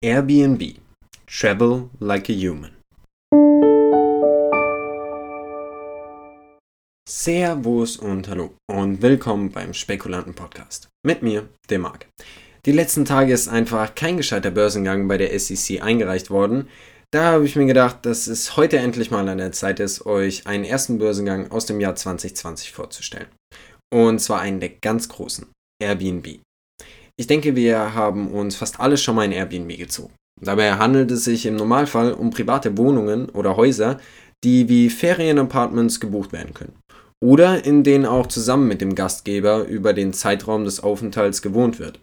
Airbnb Travel like a human. Servus und hallo und willkommen beim Spekulanten Podcast. Mit mir, dem Marc. Die letzten Tage ist einfach kein gescheiter Börsengang bei der SEC eingereicht worden. Da habe ich mir gedacht, dass es heute endlich mal an der Zeit ist, euch einen ersten Börsengang aus dem Jahr 2020 vorzustellen. Und zwar einen der ganz großen, Airbnb. Ich denke, wir haben uns fast alle schon mal in Airbnb gezogen. Dabei handelt es sich im Normalfall um private Wohnungen oder Häuser, die wie Ferienapartments gebucht werden können. Oder in denen auch zusammen mit dem Gastgeber über den Zeitraum des Aufenthalts gewohnt wird.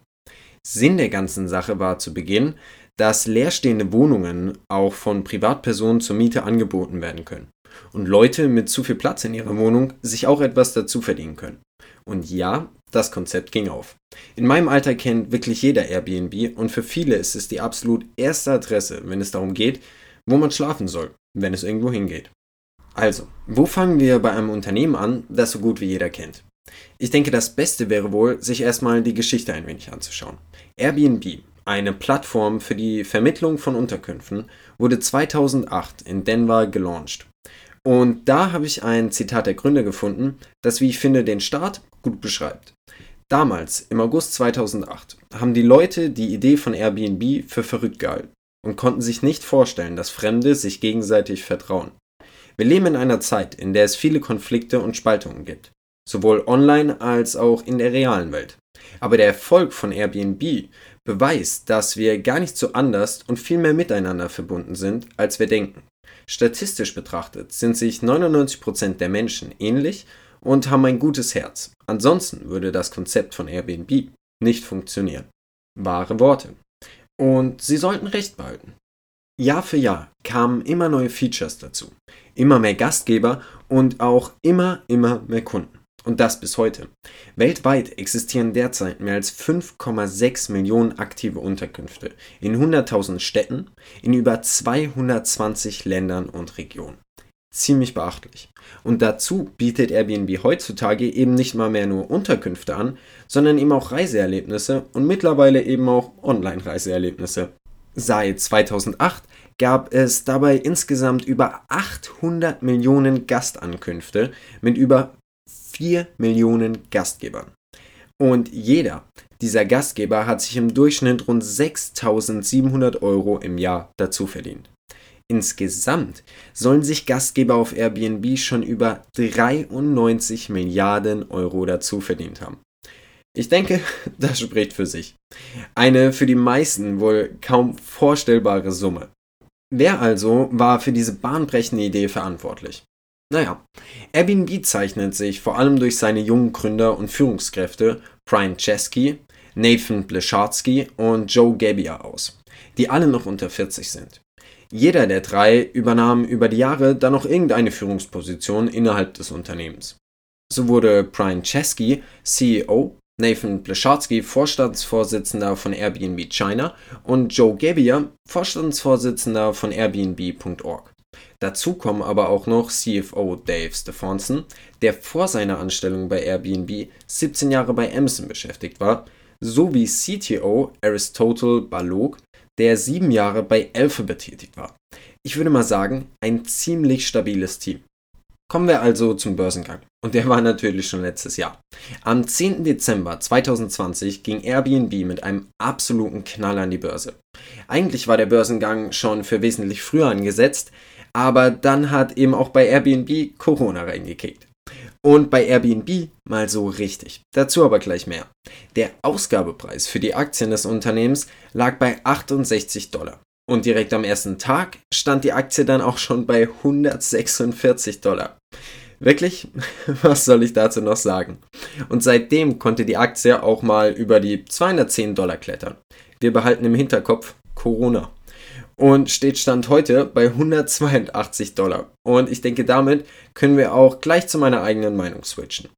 Sinn der ganzen Sache war zu Beginn, dass leerstehende Wohnungen auch von Privatpersonen zur Miete angeboten werden können und Leute mit zu viel Platz in ihrer Wohnung sich auch etwas dazu verdienen können. Und ja, das Konzept ging auf. In meinem Alter kennt wirklich jeder Airbnb und für viele ist es die absolut erste Adresse, wenn es darum geht, wo man schlafen soll, wenn es irgendwo hingeht. Also, wo fangen wir bei einem Unternehmen an, das so gut wie jeder kennt? Ich denke, das Beste wäre wohl, sich erstmal die Geschichte ein wenig anzuschauen. Airbnb, eine Plattform für die Vermittlung von Unterkünften, wurde 2008 in Denver gelauncht. Und da habe ich ein Zitat der Gründer gefunden, das, wie ich finde, den Start gut beschreibt. Damals, im August 2008, haben die Leute die Idee von Airbnb für verrückt gehalten und konnten sich nicht vorstellen, dass Fremde sich gegenseitig vertrauen. Wir leben in einer Zeit, in der es viele Konflikte und Spaltungen gibt, sowohl online als auch in der realen Welt. Aber der Erfolg von Airbnb beweist, dass wir gar nicht so anders und viel mehr miteinander verbunden sind, als wir denken. Statistisch betrachtet sind sich 99% der Menschen ähnlich und haben ein gutes Herz. Ansonsten würde das Konzept von Airbnb nicht funktionieren. Wahre Worte. Und sie sollten recht behalten. Jahr für Jahr kamen immer neue Features dazu, immer mehr Gastgeber und auch immer, immer mehr Kunden. Und das bis heute. Weltweit existieren derzeit mehr als 5,6 Millionen aktive Unterkünfte in 100.000 Städten in über 220 Ländern und Regionen. Ziemlich beachtlich. Und dazu bietet Airbnb heutzutage eben nicht mal mehr nur Unterkünfte an, sondern eben auch Reiseerlebnisse und mittlerweile eben auch Online-Reiseerlebnisse. Seit 2008 gab es dabei insgesamt über 800 Millionen Gastankünfte mit über 4 Millionen Gastgebern. Und jeder dieser Gastgeber hat sich im Durchschnitt rund 6700 Euro im Jahr dazu verdient. Insgesamt sollen sich Gastgeber auf Airbnb schon über 93 Milliarden Euro dazu verdient haben. Ich denke, das spricht für sich. Eine für die meisten wohl kaum vorstellbare Summe. Wer also war für diese bahnbrechende Idee verantwortlich? Naja, Airbnb zeichnet sich vor allem durch seine jungen Gründer und Führungskräfte Brian Chesky, Nathan Blechardsky und Joe Gebbia aus, die alle noch unter 40 sind. Jeder der drei übernahm über die Jahre dann noch irgendeine Führungsposition innerhalb des Unternehmens. So wurde Brian Chesky CEO, Nathan Blechardsky Vorstandsvorsitzender von Airbnb China und Joe Gebbia Vorstandsvorsitzender von Airbnb.org. Dazu kommen aber auch noch CFO Dave Stefanson, der vor seiner Anstellung bei Airbnb 17 Jahre bei Amazon beschäftigt war, sowie CTO Aristotle Balog, der sieben Jahre bei Alphabet tätig war. Ich würde mal sagen, ein ziemlich stabiles Team. Kommen wir also zum Börsengang. Und der war natürlich schon letztes Jahr. Am 10. Dezember 2020 ging Airbnb mit einem absoluten Knall an die Börse. Eigentlich war der Börsengang schon für wesentlich früher angesetzt, aber dann hat eben auch bei Airbnb Corona reingekickt. Und bei Airbnb mal so richtig. Dazu aber gleich mehr. Der Ausgabepreis für die Aktien des Unternehmens lag bei 68 Dollar. Und direkt am ersten Tag stand die Aktie dann auch schon bei 146 Dollar. Wirklich? Was soll ich dazu noch sagen? Und seitdem konnte die Aktie auch mal über die 210 Dollar klettern. Wir behalten im Hinterkopf Corona und steht Stand heute bei 182 Dollar. Und ich denke, damit können wir auch gleich zu meiner eigenen Meinung switchen.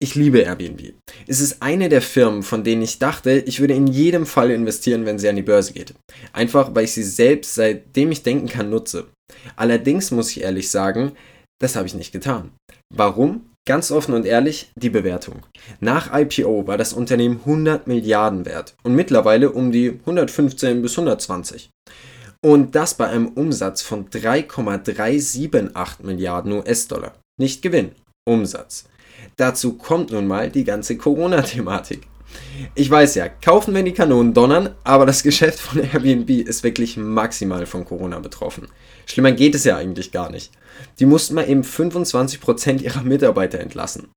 Ich liebe Airbnb. Es ist eine der Firmen, von denen ich dachte, ich würde in jedem Fall investieren, wenn sie an die Börse geht. Einfach, weil ich sie selbst, seitdem ich denken kann, nutze. Allerdings muss ich ehrlich sagen, das habe ich nicht getan. Warum? Ganz offen und ehrlich, die Bewertung. Nach IPO war das Unternehmen 100 Milliarden wert und mittlerweile um die 115 bis 120. Und das bei einem Umsatz von 3,378 Milliarden US-Dollar. Nicht Gewinn, Umsatz. Dazu kommt nun mal die ganze Corona-Thematik. Ich weiß ja, kaufen wenn die Kanonen donnern, aber das Geschäft von Airbnb ist wirklich maximal von Corona betroffen. Schlimmer geht es ja eigentlich gar nicht. Die mussten mal eben 25% ihrer Mitarbeiter entlassen.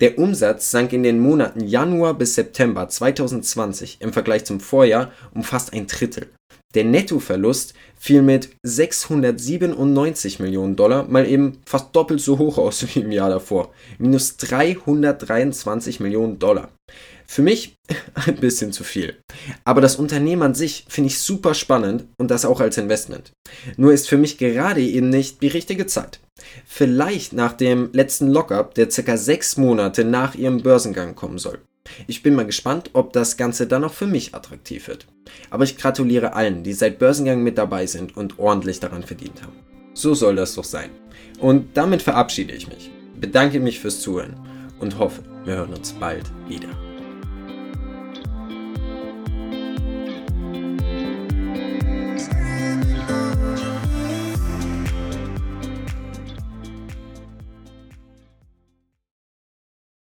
Der Umsatz sank in den Monaten Januar bis September 2020 im Vergleich zum Vorjahr um fast ein Drittel. Der Nettoverlust fiel mit 697 Millionen Dollar mal eben fast doppelt so hoch aus wie im Jahr davor. Minus 323 Millionen Dollar. Für mich ein bisschen zu viel. Aber das Unternehmen an sich finde ich super spannend und das auch als Investment. Nur ist für mich gerade eben nicht die richtige Zeit. Vielleicht nach dem letzten Lockup, der circa sechs Monate nach ihrem Börsengang kommen soll. Ich bin mal gespannt, ob das Ganze dann auch für mich attraktiv wird. Aber ich gratuliere allen, die seit Börsengang mit dabei sind und ordentlich daran verdient haben. So soll das doch sein. Und damit verabschiede ich mich, bedanke mich fürs Zuhören und hoffe, wir hören uns bald wieder.